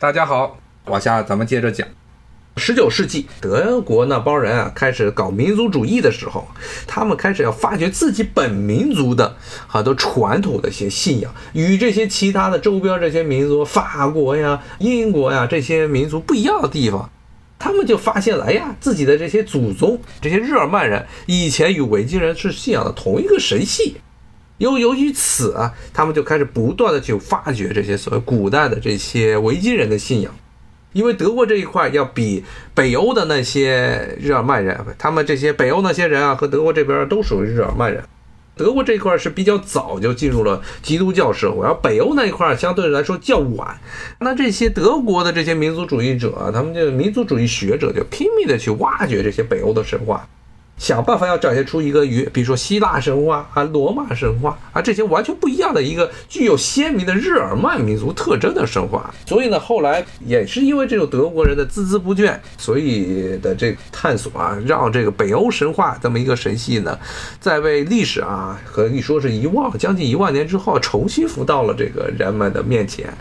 大家好，往下咱们接着讲。十九世纪，德国那帮人啊，开始搞民族主义的时候，他们开始要发掘自己本民族的很多传统的一些信仰，与这些其他的周边这些民族，法国呀、英国呀这些民族不一样的地方。他们就发现了，哎呀，自己的这些祖宗，这些日耳曼人以前与维京人是信仰的同一个神系。又由于此啊，他们就开始不断的去发掘这些所谓古代的这些维京人的信仰，因为德国这一块要比北欧的那些日耳曼人，他们这些北欧那些人啊，和德国这边都属于日耳曼人。德国这一块是比较早就进入了基督教社会，而北欧那一块相对来说较晚。那这些德国的这些民族主义者，他们就民族主义学者就拼命的去挖掘这些北欧的神话。想办法要展现出一个与，比如说希腊神话啊、罗马神话啊这些完全不一样的一个具有鲜明的日耳曼民族特征的神话。所以呢，后来也是因为这种德国人的孜孜不倦，所以的这探索啊，让这个北欧神话这么一个神系呢，在被历史啊可以说是遗忘将近一万年之后，重新浮到了这个人们的面前。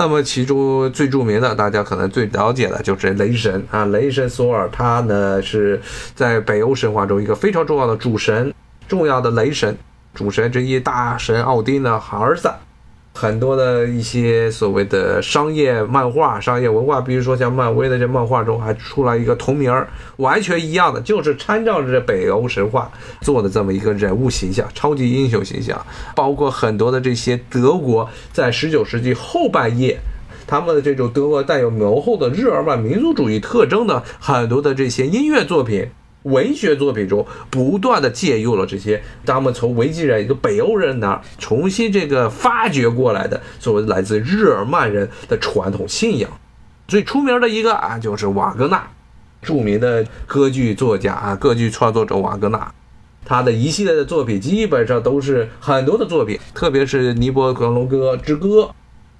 那么其中最著名的，大家可能最了解的就是雷神啊，雷神索尔，他呢是在北欧神话中一个非常重要的主神，重要的雷神，主神之一，大神奥丁的儿子。很多的一些所谓的商业漫画、商业文化，比如说像漫威的这漫画中，还出来一个同名，完全一样的，就是参照着北欧神话做的这么一个人物形象，超级英雄形象。包括很多的这些德国在十九世纪后半叶，他们的这种德国带有浓厚的日耳曼民族主义特征的很多的这些音乐作品。文学作品中不断的借用了这些他们从维京人一个北欧人那儿重新这个发掘过来的作为来自日耳曼人的传统信仰。最出名的一个啊，就是瓦格纳，著名的歌剧作家啊，歌剧创作者瓦格纳，他的一系列的作品基本上都是很多的作品，特别是《尼伯格龙歌之歌》。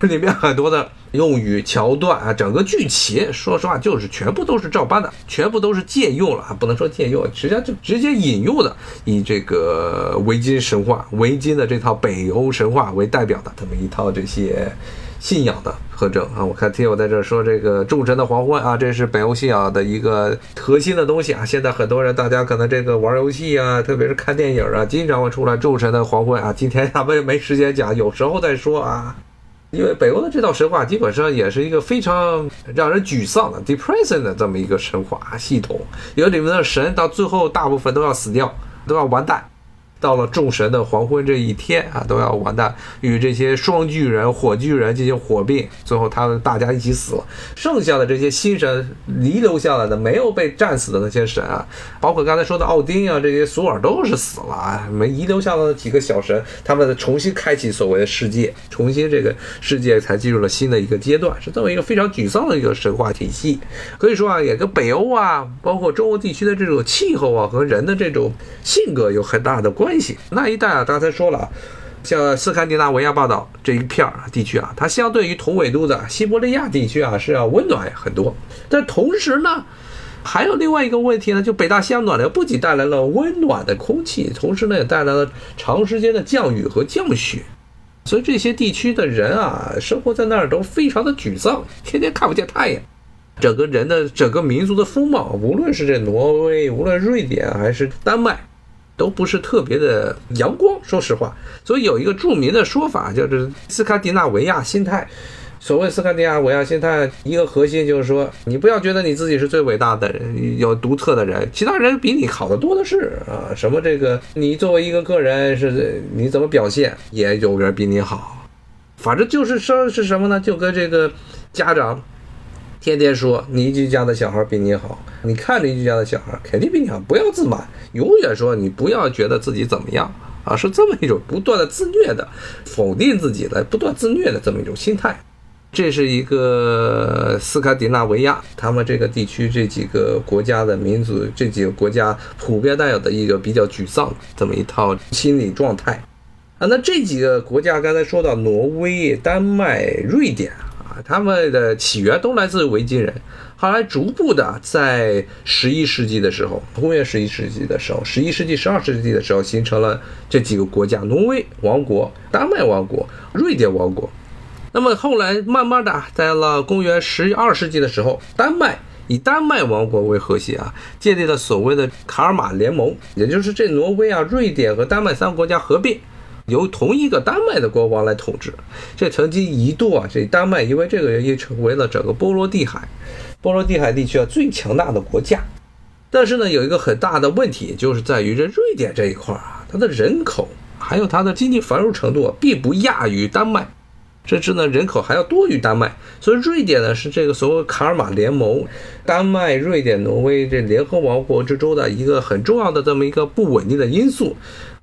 这里面很多的用语桥段啊，整个剧情，说实话就是全部都是照搬的，全部都是借用了啊，不能说借用，实际上就直接引用的，以这个维京神话、维京的这套北欧神话为代表的这么一套这些信仰的特征啊。我看听友在这说这个众神的黄昏啊，这是北欧信仰的一个核心的东西啊。现在很多人大家可能这个玩游戏啊，特别是看电影啊，经常会出来众神的黄昏啊。今天咱们没时间讲，有时候再说啊。因为北欧的这套神话基本上也是一个非常让人沮丧的 depressing 的这么一个神话系统，因为里面的神到最后大部分都要死掉，都要完蛋。到了众神的黄昏这一天啊，都要完蛋，与这些双巨人、火巨人进行火并，最后他们大家一起死了。剩下的这些新神遗留下来的没有被战死的那些神啊，包括刚才说的奥丁啊，这些索尔都是死了啊，没遗留下来的几个小神，他们重新开启所谓的世界，重新这个世界才进入了新的一个阶段，是这么一个非常沮丧的一个神话体系。可以说啊，也跟北欧啊，包括中欧地区的这种气候啊和人的这种性格有很大的关。关系那一带啊，刚才说了，像斯堪的纳维亚半岛这一片儿地区啊，它相对于同纬度的西伯利亚地区啊是要温暖很多。但同时呢，还有另外一个问题呢，就北大西洋暖流不仅带来了温暖的空气，同时呢也带来了长时间的降雨和降雪，所以这些地区的人啊，生活在那儿都非常的沮丧，天天看不见太阳。整个人的整个民族的风貌，无论是这挪威，无论瑞典还是丹麦。都不是特别的阳光，说实话。所以有一个著名的说法，就是斯堪的纳维亚心态。所谓斯堪的纳维亚心态，一个核心就是说，你不要觉得你自己是最伟大的人，有独特的人，其他人比你好的多的是啊。什么这个，你作为一个个人是你怎么表现，也有人比你好。反正就是说是什么呢？就跟这个家长。天天说邻居家的小孩比你好，你看邻居家的小孩肯定比你好，不要自满，永远说你不要觉得自己怎么样啊，是这么一种不断的自虐的否定自己的、不断自虐的这么一种心态。这是一个斯堪的纳维亚他们这个地区这几个国家的民族，这几个国家普遍带有的一个比较沮丧这么一套心理状态啊。那这几个国家刚才说到挪威、丹麦、瑞典。他们的起源都来自维京人，后来逐步的在十一世纪的时候，公元十一世纪的时候，十一世纪、十二世纪的时候，形成了这几个国家：挪威王国、丹麦王国、瑞典王国。那么后来慢慢的，在了公元十二世纪的时候，丹麦以丹麦王国为核心啊，建立了所谓的卡尔马联盟，也就是这挪威啊、瑞典和丹麦三个国家合并，由同一个丹麦的国王来统治。这曾经一度啊，这丹麦因为这个原因成为了整个波罗的海、波罗的海地区啊最强大的国家。但是呢，有一个很大的问题，就是在于这瑞典这一块啊，它的人口还有它的经济繁荣程度啊，并不亚于丹麦。甚至呢，人口还要多于丹麦，所以瑞典呢是这个所谓卡尔马联盟，丹麦、瑞典、挪威这联合王国之中的一个很重要的这么一个不稳定的因素。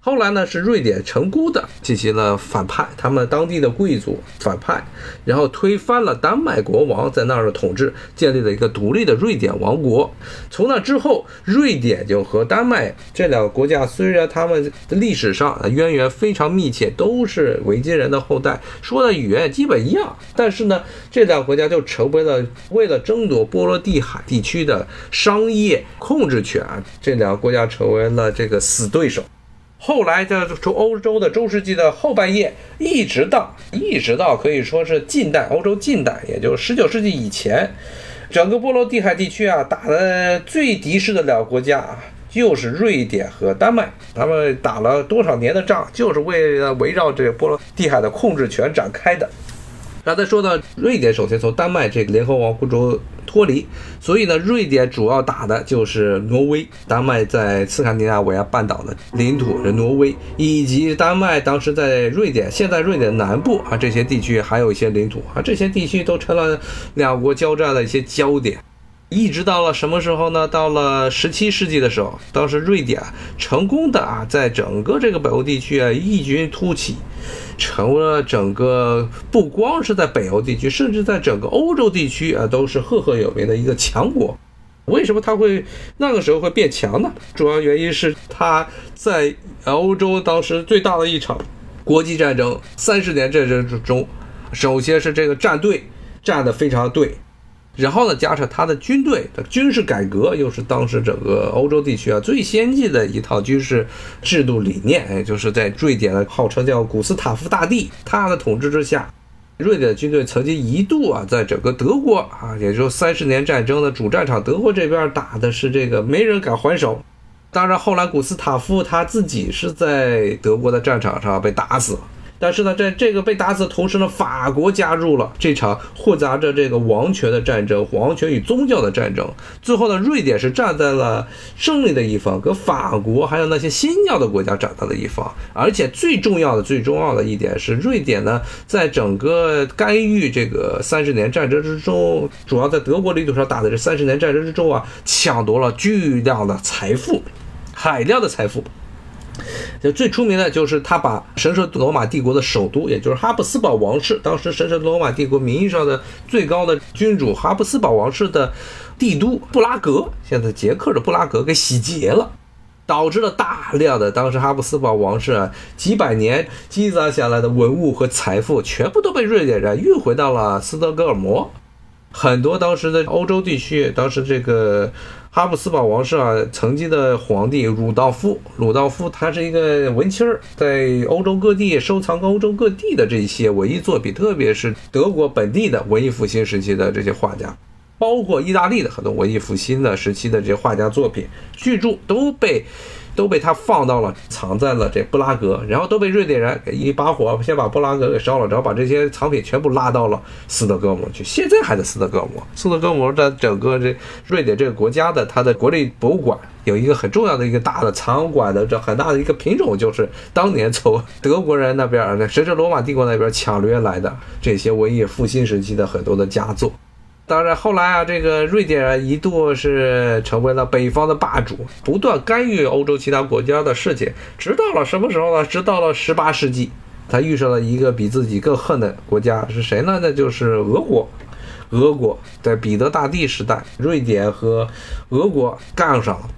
后来呢，是瑞典成功的进行了反叛，他们当地的贵族反叛，然后推翻了丹麦国王在那儿的统治，建立了一个独立的瑞典王国。从那之后，瑞典就和丹麦这两个国家，虽然他们历史上渊源非常密切，都是维京人的后代，说的语言基本一样，但是呢，这两个国家就成为了为了争夺波罗的海地区的商业控制权，这两个国家成为了这个死对手。后来，在从欧洲的中世纪的后半叶，一直到一直到可以说是近代欧洲近代，也就是十九世纪以前，整个波罗的海地区啊，打的最敌视的两个国家啊，就是瑞典和丹麦。他们打了多少年的仗，就是为了围绕这个波罗的海的控制权展开的。那再说到瑞典，首先从丹麦这个联合王国中脱离，所以呢，瑞典主要打的就是挪威。丹麦在斯堪的纳维亚半岛的领土是挪威，以及丹麦当时在瑞典，现在瑞典南部啊这些地区还有一些领土啊，这些地区都成了两国交战的一些焦点。一直到了什么时候呢？到了十七世纪的时候，当时瑞典成功的啊，在整个这个北欧地区啊异军突起，成为了整个不光是在北欧地区，甚至在整个欧洲地区啊都是赫赫有名的一个强国。为什么它会那个时候会变强呢？主要原因是它在欧洲当时最大的一场国际战争——三十年战争之中，首先是这个战队站得非常对。然后呢，加上他的军队的军事改革，又是当时整个欧洲地区啊最先进的一套军事制度理念，哎，就是在瑞典的号称叫古斯塔夫大帝他的统治之下，瑞典军队曾经一度啊在整个德国啊，也就三十年战争的主战场德国这边打的是这个没人敢还手。当然后来古斯塔夫他自己是在德国的战场上被打死了。但是呢，在这个被打死的同时呢，法国加入了这场混杂着这个王权的战争，王权与宗教的战争。最后呢，瑞典是站在了胜利的一方，跟法国还有那些新教的国家站在了一方。而且最重要的、最重要的一点是，瑞典呢，在整个干预这个三十年战争之中，主要在德国领土上打的这三十年战争之中啊，抢夺了巨量的财富，海量的财富。就最出名的就是他把神圣罗马帝国的首都，也就是哈布斯堡王室，当时神圣罗马帝国名义上的最高的君主哈布斯堡王室的帝都布拉格，现在捷克的布拉格给洗劫了，导致了大量的当时哈布斯堡王室啊几百年积攒下来的文物和财富，全部都被瑞典人运回到了斯德哥尔摩。很多当时的欧洲地区，当时这个。哈布斯堡王室啊，曾经的皇帝鲁道夫，鲁道夫他是一个文青儿，在欧洲各地收藏欧洲各地的这些文艺作品，特别是德国本地的文艺复兴时期的这些画家，包括意大利的很多文艺复兴的时期的这些画家作品、巨著都被。都被他放到了，藏在了这布拉格，然后都被瑞典人给一把火先把布拉格给烧了，然后把这些藏品全部拉到了斯德哥尔摩去。现在还在斯德哥尔摩。斯德哥尔摩在整个这瑞典这个国家的它的国立博物馆有一个很重要的一个大的藏馆的这很大的一个品种，就是当年从德国人那边那神圣罗马帝国那边抢掠来的这些文艺复兴时期的很多的佳作。当然，后来啊，这个瑞典一度是成为了北方的霸主，不断干预欧洲其他国家的事情，直到了什么时候呢？直到了十八世纪，他遇上了一个比自己更恨的国家，是谁呢？那就是俄国。俄国在彼得大帝时代，瑞典和俄国杠上了。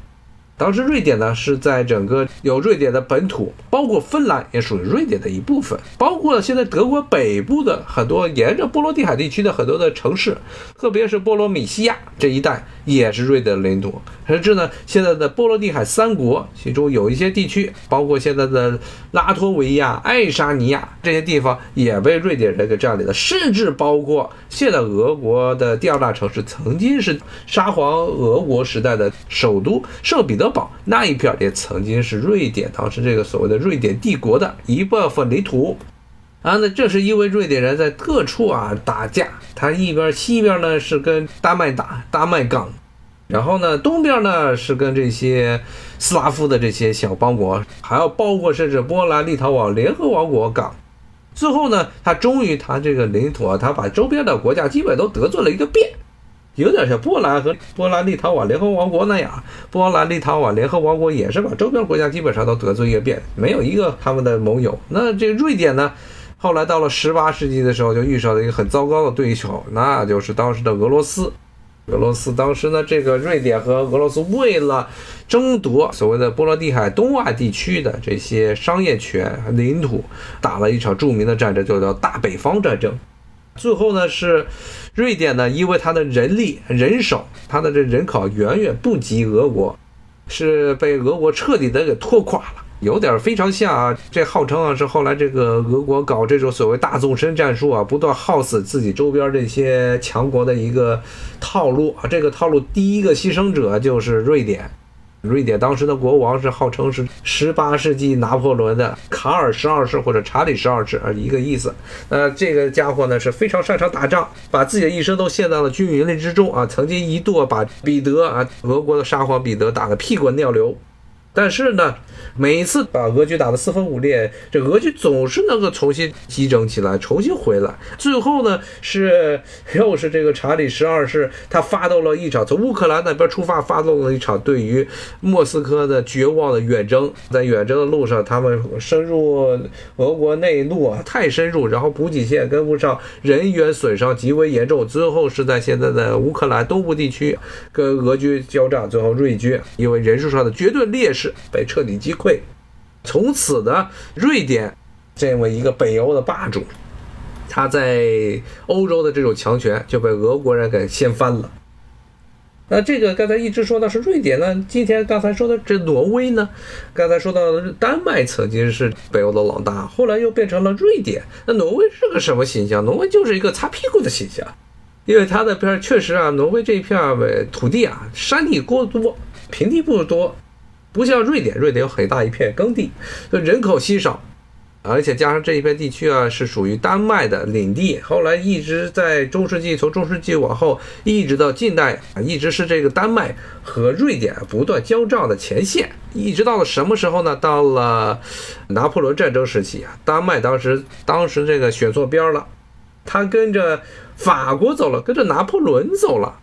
当时瑞典呢是在整个有瑞典的本土，包括芬兰也属于瑞典的一部分，包括现在德国北部的很多沿着波罗的海地区的很多的城市，特别是波罗米西亚这一带也是瑞典的领土。甚至呢，现在的波罗的海三国，其中有一些地区，包括现在的拉脱维亚、爱沙尼亚这些地方，也被瑞典人给占领了。甚至包括现在俄国的第二大城市，曾经是沙皇俄国时代的首都圣彼得。堡那一片也曾经是瑞典当时这个所谓的瑞典帝国的一部分领土啊。那这是因为瑞典人在各处啊打架，他一边西边呢是跟丹麦打，丹麦港，然后呢东边呢是跟这些斯拉夫的这些小邦国，还要包括甚至波兰、立陶宛联合王国港。最后呢，他终于他这个领土啊，他把周边的国家基本都得罪了一个遍。有点像波兰和波兰立陶宛联合王国那样，波兰立陶宛联合王国也是把周边国家基本上都得罪一个遍，没有一个他们的盟友。那这瑞典呢，后来到了十八世纪的时候，就遇上了一个很糟糕的对手，那就是当时的俄罗斯。俄罗斯当时呢，这个瑞典和俄罗斯为了争夺所谓的波罗的海东岸地区的这些商业权领土，打了一场著名的战争，就叫大北方战争。最后呢是。瑞典呢，因为它的人力人手，它的这人口远远不及俄国，是被俄国彻底的给拖垮了，有点非常像啊，这号称啊是后来这个俄国搞这种所谓大纵深战术啊，不断耗死自己周边这些强国的一个套路啊，这个套路第一个牺牲者就是瑞典。瑞典当时的国王是号称是十八世纪拿破仑的卡尔十二世或者查理十二世啊，一个意思。呃，这个家伙呢是非常擅长打仗，把自己的一生都献到了军营之中啊，曾经一度把彼得啊，俄国的沙皇彼得打得屁滚尿流。但是呢，每一次把俄军打得四分五裂，这俄军总是能够重新集整起来，重新回来。最后呢，是又是这个查理十二世，他发动了一场从乌克兰那边出发，发动了一场对于莫斯科的绝望的远征。在远征的路上，他们深入俄国内陆啊，太深入，然后补给线跟不上，人员损伤极为严重。最后是在现在的乌克兰东部地区跟俄军交战，最后瑞军因为人数上的绝对劣势。是被彻底击溃，从此呢，瑞典这么一个北欧的霸主，他在欧洲的这种强权就被俄国人给掀翻了。那这个刚才一直说的是瑞典呢，今天刚才说的这挪威呢，刚才说到丹麦曾经是北欧的老大，后来又变成了瑞典。那挪威是个什么形象？挪威就是一个擦屁股的形象，因为它的片确实啊，挪威这一片土地啊，山地过多，平地不多。不像瑞典，瑞典有很大一片耕地，就人口稀少，而且加上这一片地区啊是属于丹麦的领地。后来一直在中世纪，从中世纪往后一直到近代，一直是这个丹麦和瑞典不断交战的前线。一直到了什么时候呢？到了拿破仑战争时期啊，丹麦当时当时这个选错边了，他跟着法国走了，跟着拿破仑走了。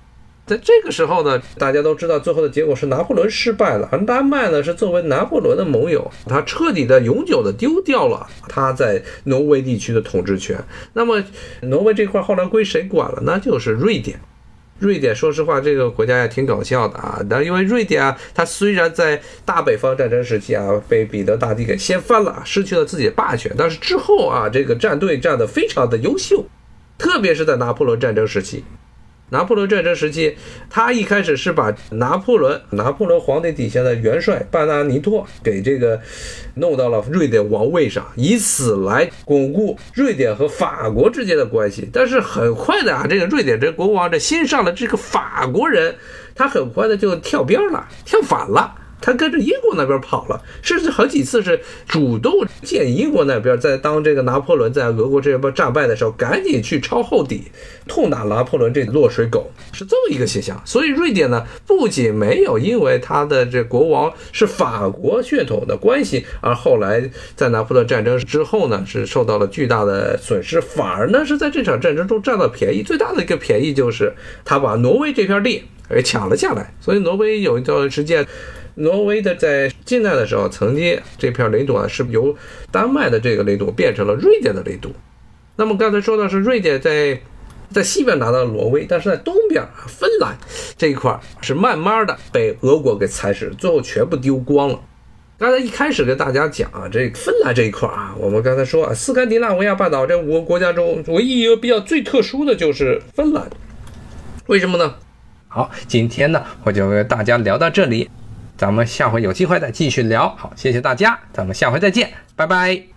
在这个时候呢，大家都知道最后的结果是拿破仑失败了，而丹麦呢是作为拿破仑的盟友，他彻底的、永久的丢掉了他在挪威地区的统治权。那么，挪威这块后来归谁管了？那就是瑞典。瑞典说实话，这个国家也挺搞笑的啊。但因为瑞典啊，它虽然在大北方战争时期啊被彼得大帝给掀翻了，失去了自己的霸权，但是之后啊，这个战队战得非常的优秀，特别是在拿破仑战争时期。拿破仑战争时期，他一开始是把拿破仑、拿破仑皇帝底下的元帅巴纳尼托给这个弄到了瑞典王位上，以此来巩固瑞典和法国之间的关系。但是很快的啊，这个瑞典这国王这新上的这个法国人，他很快的就跳边了，跳反了。他跟着英国那边跑了，甚至好几次是主动见英国那边，在当这个拿破仑在俄国这边战败的时候，赶紧去抄后底，痛打拿破仑这落水狗，是这么一个现象。所以瑞典呢，不仅没有因为他的这国王是法国血统的关系，而后来在拿破仑战争之后呢，是受到了巨大的损失，反而呢是在这场战争中占到便宜。最大的一个便宜就是他把挪威这片地给抢了下来，所以挪威有一段时间。挪威的在近代的时候，曾经这片领土啊是由丹麦的这个领土变成了瑞典的领土。那么刚才说到是瑞典在在西边拿到挪威，但是在东边，芬兰这一块是慢慢的被俄国给蚕食，最后全部丢光了。刚才一开始跟大家讲啊，这芬兰这一块啊，我们刚才说啊，斯堪的纳维亚半岛这五个国家中，唯一一个比较最特殊的就是芬兰，为什么呢？好，今天呢，我就跟大家聊到这里，咱们下回有机会再继续聊。好，谢谢大家，咱们下回再见，拜拜。